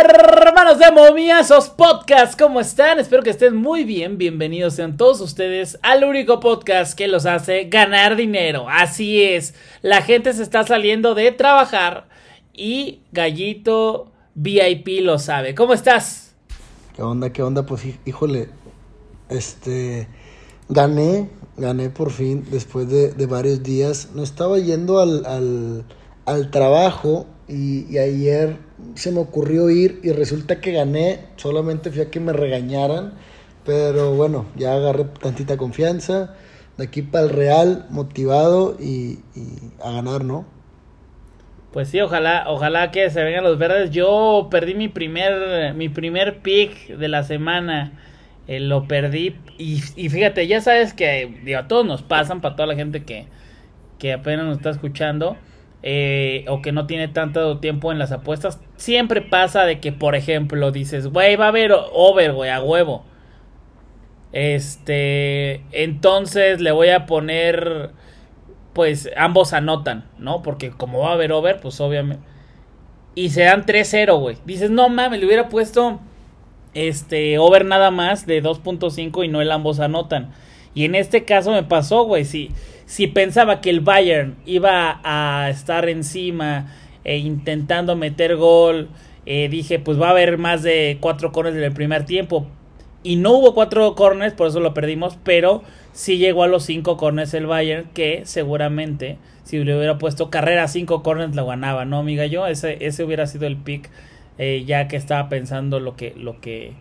Hermanos de Momiazos Podcast, ¿cómo están? Espero que estén muy bien. Bienvenidos sean todos ustedes al único podcast que los hace ganar dinero. Así es, la gente se está saliendo de trabajar y Gallito VIP lo sabe. ¿Cómo estás? ¿Qué onda? ¿Qué onda? Pues híjole, este, gané, gané por fin después de, varios días. No estaba yendo al, al, trabajo y, y ayer se me ocurrió ir y resulta que gané, solamente fui a que me regañaran, pero bueno, ya agarré tantita confianza, de aquí para el Real, motivado y, a ganar, ¿no? Pues sí, ojalá, ojalá que se vengan los verdes. Yo perdí mi primer, mi primer pick de la semana. Eh, lo perdí. Y, y, fíjate, ya sabes que digo, a todos nos pasan, para toda la gente que, que apenas nos está escuchando. Eh, o que no tiene tanto tiempo en las apuestas, siempre pasa de que, por ejemplo, dices, güey, va a haber over, güey, a huevo. Este, entonces le voy a poner, pues ambos anotan, ¿no? Porque como va a haber over, pues obviamente. Y se dan 3-0, güey. Dices, no mames, le hubiera puesto este over nada más de 2.5 y no el ambos anotan. Y en este caso me pasó, güey, sí si pensaba que el Bayern iba a estar encima e intentando meter gol, eh, dije, pues va a haber más de cuatro corners en el primer tiempo. Y no hubo cuatro corners, por eso lo perdimos, pero sí llegó a los cinco corners el Bayern, que seguramente si le hubiera puesto carrera cinco corners lo ganaba, ¿no, amiga? Yo, ese, ese hubiera sido el pick, eh, ya que estaba pensando lo que, lo que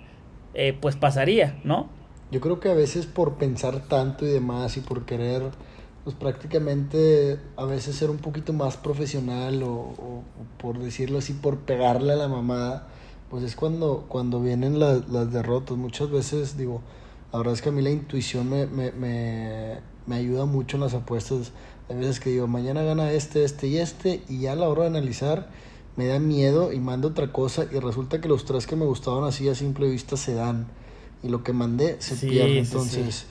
eh, pues pasaría, ¿no? Yo creo que a veces por pensar tanto y demás y por querer pues prácticamente a veces ser un poquito más profesional o, por decirlo así, por pegarle a la mamada, pues es cuando, cuando vienen las, las derrotas. Muchas veces digo, la verdad es que a mí la intuición me, me, me, me ayuda mucho en las apuestas. Hay veces que digo, mañana gana este, este y este, y ya a la hora de analizar me da miedo y mando otra cosa y resulta que los tres que me gustaban así a simple vista se dan y lo que mandé se pierde. Entonces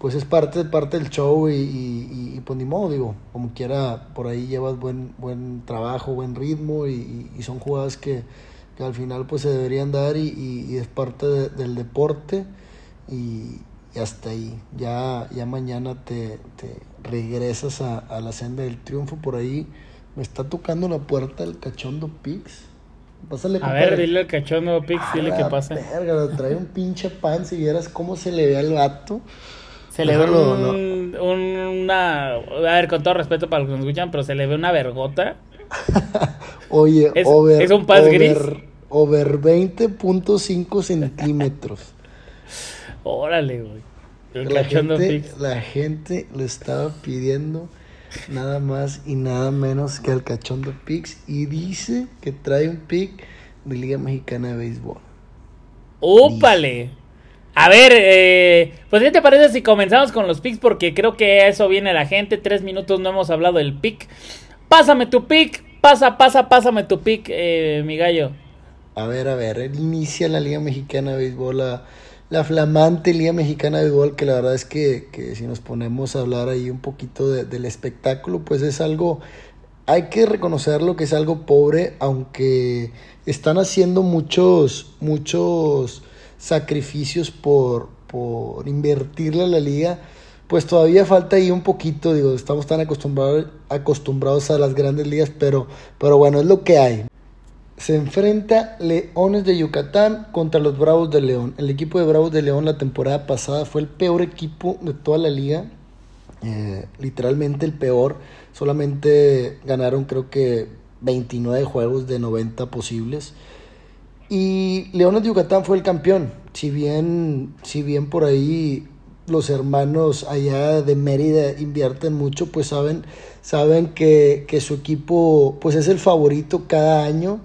pues es parte, parte del show y, y, y, pues ni modo, digo, como quiera, por ahí llevas buen, buen trabajo, buen ritmo y, son jugadas que, al final pues se deberían dar y, es parte del deporte y, hasta ahí, ya, ya mañana te, te regresas a, a, la senda del triunfo, por ahí me está tocando la puerta el cachondo Pix. Pásale, a ver, dile al cachondo Pix, dile que pase. trae un pinche pan si vieras cómo se le ve al gato. Se le ve un, una. A ver, con todo respeto para los que nos escuchan, pero se le ve una vergota. Oye, es, over. Es un paz gris. Over 20.5 centímetros. Órale, güey. La gente, la gente le estaba pidiendo nada más y nada menos que al cachondo Pix y dice que trae un pick de Liga Mexicana de Béisbol. ¡Úpale! A ver, eh, pues ¿qué te parece si comenzamos con los picks? Porque creo que a eso viene la gente. Tres minutos no hemos hablado del pick. Pásame tu pick. Pasa, pasa, pásame tu pick, eh, mi gallo. A ver, a ver. Inicia la Liga Mexicana de Béisbol. La, flamante Liga Mexicana de Béisbol. Que la verdad es que, si nos ponemos a hablar ahí un poquito del espectáculo, pues es algo... Hay que reconocerlo que es algo pobre, aunque están haciendo muchos, muchos sacrificios por, por invertirle a la liga, pues todavía falta ahí un poquito, digo, estamos tan acostumbrados, acostumbrados a las grandes ligas, pero, pero bueno, es lo que hay. Se enfrenta Leones de Yucatán contra los Bravos de León. El equipo de Bravos de León la temporada pasada fue el peor equipo de toda la liga. Eh, literalmente el peor. Solamente ganaron creo que 29 juegos de 90 posibles. Y Leones de Yucatán fue el campeón. Si bien, si bien por ahí los hermanos allá de Mérida invierten mucho, pues saben, saben que, que su equipo pues es el favorito cada año.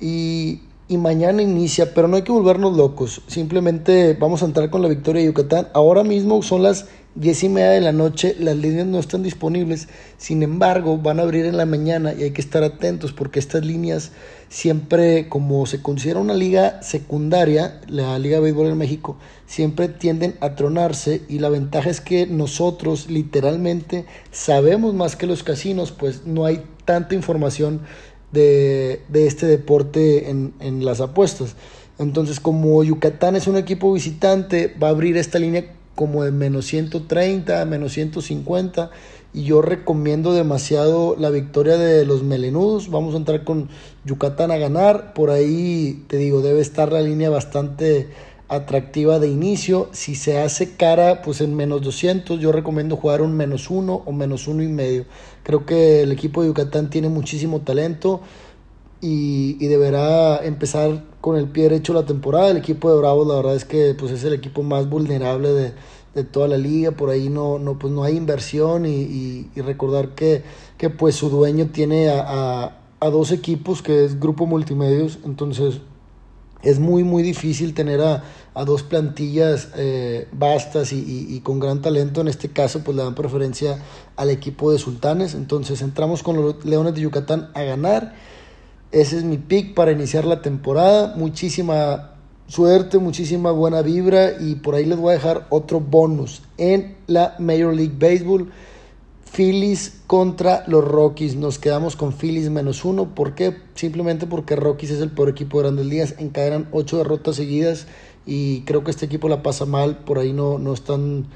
Y, mañana inicia, pero no hay que volvernos locos. Simplemente vamos a entrar con la victoria de Yucatán. Ahora mismo son las diez y media de la noche, las líneas no están disponibles. Sin embargo, van a abrir en la mañana y hay que estar atentos porque estas líneas siempre, como se considera una liga secundaria, la Liga de Béisbol en México, siempre tienden a tronarse y la ventaja es que nosotros literalmente sabemos más que los casinos, pues no hay tanta información de, este deporte en, en las apuestas. Entonces, como Yucatán es un equipo visitante, va a abrir esta línea como de menos 130, menos 150. Y yo recomiendo demasiado la victoria de los melenudos. Vamos a entrar con Yucatán a ganar. Por ahí, te digo, debe estar la línea bastante atractiva de inicio. Si se hace cara, pues en menos 200, yo recomiendo jugar un menos uno o menos uno y medio. Creo que el equipo de Yucatán tiene muchísimo talento y, deberá empezar con el pie derecho la temporada. El equipo de Bravos, la verdad es que pues es el equipo más vulnerable de, toda la liga. Por ahí no, no, pues no hay inversión y, recordar que, que, pues su dueño tiene a, a dos equipos que es Grupo Multimedios. Entonces es muy, muy difícil tener a, dos plantillas eh, vastas y, con gran talento. En este caso, pues le dan preferencia al equipo de Sultanes. Entonces entramos con los Leones de Yucatán a ganar. Ese es mi pick para iniciar la temporada. Muchísima suerte, muchísima buena vibra y por ahí les voy a dejar otro bonus en la Major League Baseball. Phillies contra los Rockies. Nos quedamos con Phillies menos uno. ¿Por qué? Simplemente porque Rockies es el peor equipo de Grandes Ligas. Encadenan ocho derrotas seguidas y creo que este equipo la pasa mal. Por ahí no, no están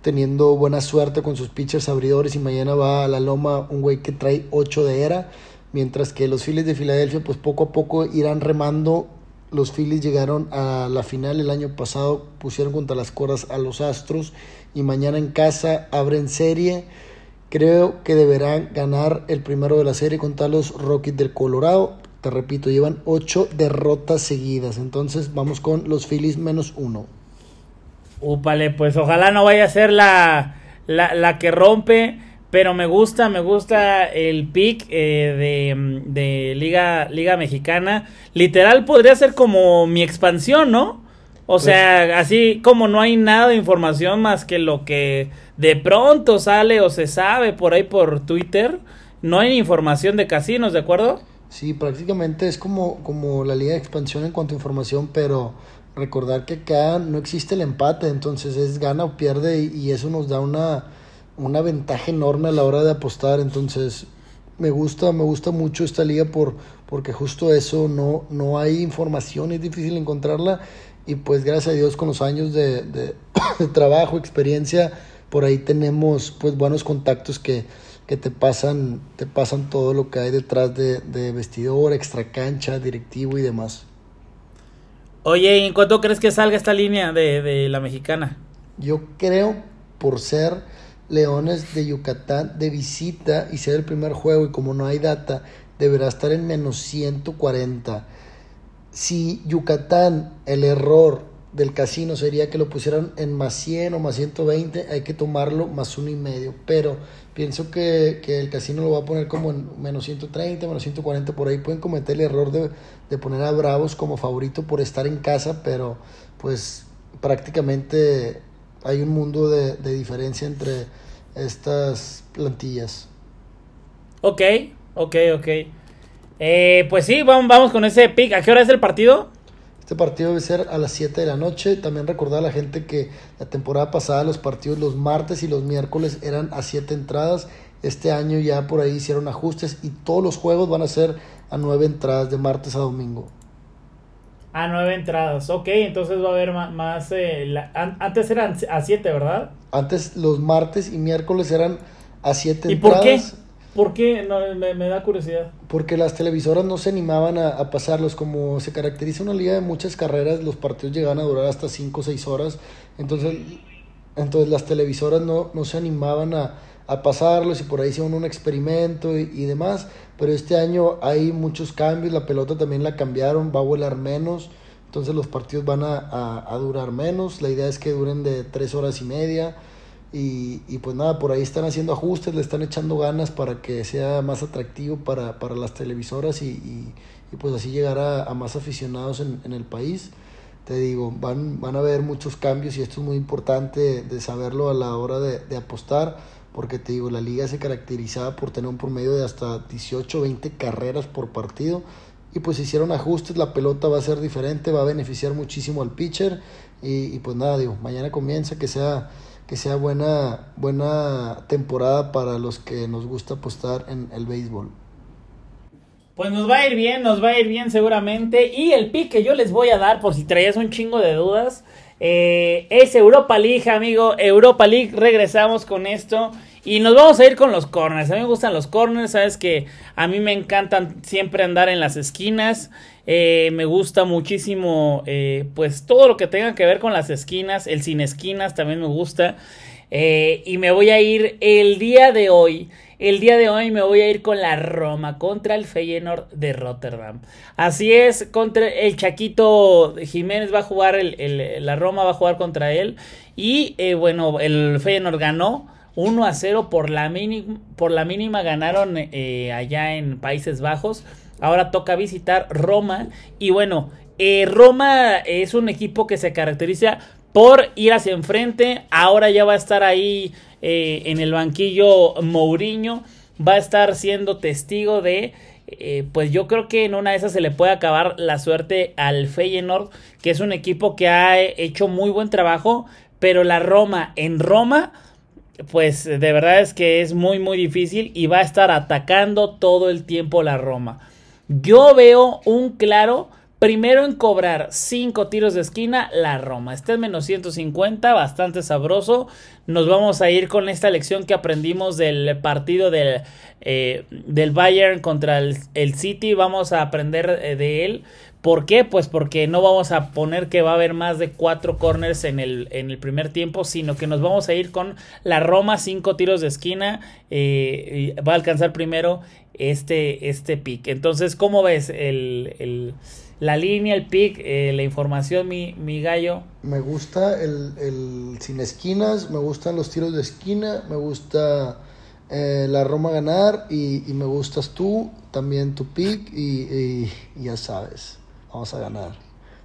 teniendo buena suerte con sus pitchers abridores y mañana va a la loma un güey que trae ocho de era. Mientras que los Phillies de Filadelfia pues poco a poco irán remando. Los Phillies llegaron a la final el año pasado, pusieron contra las cuerdas a los Astros y mañana en casa abren serie Creo que deberán ganar el primero de la serie contra los Rockies del Colorado. Te repito, llevan ocho derrotas seguidas. Entonces vamos con los Phillies menos uno. Úpale, pues ojalá no vaya a ser la, la, que rompe. Pero me gusta, me gusta el pick eh, de, de, Liga, Liga Mexicana. Literal podría ser como mi expansión, ¿no? O pues sea, así como no hay nada de información más que lo que de pronto sale o se sabe por ahí por Twitter, no hay información de casinos, ¿de acuerdo? Sí, prácticamente es como, como la liga de expansión en cuanto a información, pero recordar que acá no existe el empate, entonces es gana o pierde y, eso nos da una, una ventaja enorme a la hora de apostar, entonces me gusta, me gusta mucho esta liga por, porque justo eso, no, no hay información, es difícil encontrarla y pues gracias a Dios con los años de, de, trabajo, experiencia, por ahí tenemos pues buenos contactos que, que, te pasan te pasan todo lo que hay detrás de, de vestidor, extra cancha, directivo y demás. Oye, ¿y en cuánto crees que salga esta línea de, de la mexicana? Yo creo por ser Leones de Yucatán de visita y ser el primer juego y como no hay data, deberá estar en menos 140 si Yucatán, el error del casino sería que lo pusieran en más 100 o más 120, hay que tomarlo más uno y medio. Pero pienso que, el casino lo va a poner como en menos 130, menos 140, por ahí pueden cometer el error de, de poner a Bravos como favorito por estar en casa, pero pues prácticamente hay un mundo de, de diferencia entre estas plantillas. Ok, ok, ok. Eh, pues sí, vamos, vamos con ese pick. ¿A qué hora es el partido? Este partido debe ser a las 7 de la noche. También recordar a la gente que la temporada pasada los partidos los martes y los miércoles eran a 7 entradas. Este año ya por ahí hicieron ajustes y todos los juegos van a ser a 9 entradas de martes a domingo. A 9 entradas, ok, entonces va a haber más... Eh, antes eran a 7, ¿verdad? Antes los martes y miércoles eran a 7 entradas. ¿Y por qué? ¿Por qué? No, me, da curiosidad. Porque las televisoras no se animaban a, pasarlos. Como se caracteriza una liga de muchas carreras, los partidos llegaban a durar hasta 5 o 6 horas. Entonces, entonces las televisoras no, no se animaban a, pasarlos y por ahí hicieron un experimento y, demás. Pero este año hay muchos cambios. La pelota también la cambiaron, va a volar menos. Entonces los partidos van a, a durar menos. La idea es que duren de 3 horas y media. Y, pues nada, por ahí están haciendo ajustes, le están echando ganas para que sea más atractivo para, las televisoras y, pues así llegar a, más aficionados en, el país. Te digo, van, van a haber muchos cambios y esto es muy importante de saberlo a la hora de, apostar, porque te digo, la liga se caracterizaba por tener un promedio de hasta 18 20 carreras por partido. Y pues hicieron ajustes, la pelota va a ser diferente, va a beneficiar muchísimo al pitcher. Y, y pues nada, digo, mañana comienza que sea que sea buena, buena temporada para los que nos gusta apostar en el béisbol. Pues nos va a ir bien, nos va a ir bien seguramente. Y el pick que yo les voy a dar, por si traías un chingo de dudas, eh, es Europa League, amigo. Europa League, regresamos con esto. Y nos vamos a ir con los corners. A mí me gustan los corners, sabes que a mí me encantan siempre andar en las esquinas. Eh, me gusta muchísimo, eh, pues todo lo que tenga que ver con las esquinas. El sin esquinas también me gusta. y me voy a ir el día de hoy el día de hoy me voy a ir con la Roma contra el Feyenoord de Rotterdam. Así es, contra el Chaquito Jiménez va a jugar, el, la Roma va a jugar contra él. Y eh, bueno, el Feyenoord ganó 1 a 0 por la, mínima, por la mínima ganaron eh, allá en Países Bajos. Ahora toca visitar Roma. Y bueno, eh, Roma es un equipo que se caracteriza por ir hacia enfrente. Ahora ya va a estar ahí eh, en el banquillo Mourinho. Va a estar siendo testigo de... Eh, pues yo creo que en una de esas se le puede acabar la suerte al Feyenoord, que es un equipo que ha hecho muy buen trabajo, pero la Roma en Roma, pues de verdad es que es muy muy difícil y va a estar atacando todo el tiempo la Roma. Yo veo un claro Primero en cobrar 5 tiros de esquina, la Roma. Está en menos 150, bastante sabroso. Nos vamos a ir con esta lección que aprendimos del partido del, eh, del Bayern contra el, City. Vamos a aprender eh, de él. ¿Por qué? Pues porque no vamos a poner que va a haber más de 4 corners en el, en el primer tiempo, sino que nos vamos a ir con la Roma, 5 tiros de esquina. Eh, va a alcanzar primero este, este pick. Entonces, ¿cómo ves el la línea, el pick, eh, la información, mi, mi, gallo. Me gusta el, el, sin esquinas, me gustan los tiros de esquina, me gusta eh, la Roma ganar y, me gustas tú, también tu pick y, ya sabes, vamos a ganar.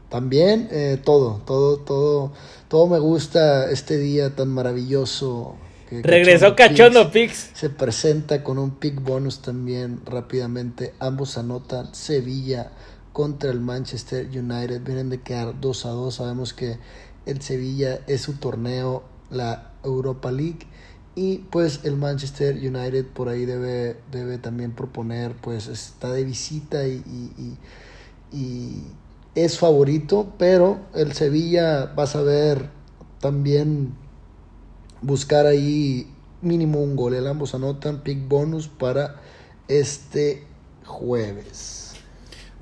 También eh, todo, todo, todo, todo me gusta este día tan maravilloso. Regresó Cachondo Picks. Se presenta con un pick bonus también rápidamente. Ambos anotan Sevilla contra el Manchester United. Vienen de quedar 2 a 2. Sabemos que el Sevilla es su torneo, la Europa League. Y pues el Manchester United por ahí debe, debe también proponer, pues está de visita y, y, es favorito, pero el Sevilla va a saber también buscar ahí mínimo un gol. El ambos anotan pick bonus para este jueves.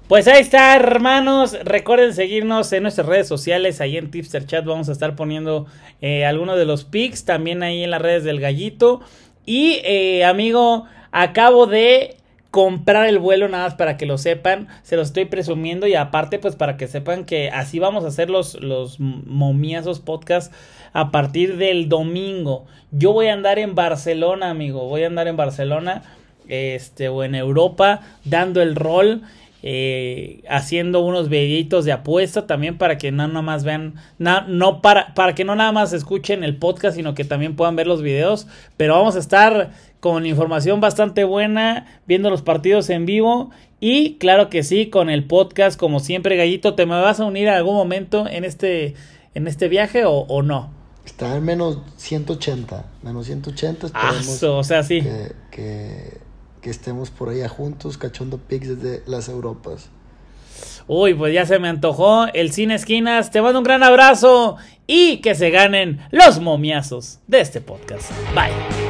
Pues ahí está, hermanos. Recuerden seguirnos en nuestras redes sociales. Ahí en Tipster Chat vamos a estar poniendo eh, algunos de los pics. También ahí en las redes del gallito. Y, eh, amigo, acabo de comprar el vuelo nada más para que lo sepan. Se los estoy presumiendo. Y aparte, pues para que sepan que así vamos a hacer los, los momiazos podcast a partir del domingo. Yo voy a andar en Barcelona, amigo. Voy a andar en Barcelona. Este, o en Europa, dando el rol. Eh, haciendo unos videitos de apuesta también para que no nada más vean, no para, para que no nada más escuchen el podcast, sino que también puedan ver los videos. Pero vamos a estar con información bastante buena, viendo los partidos en vivo. Y claro que sí, con el podcast, como siempre, Gallito, ¿te me vas a unir en algún momento en este, en este viaje o, no? Está en menos 180, menos 180. Ah, o sea, sí. que que estemos por allá juntos cachondo pics desde las Europas. Uy, pues ya se me antojó el Cine Esquinas. Te mando un gran abrazo y que se ganen los momiazos de este podcast. Bye.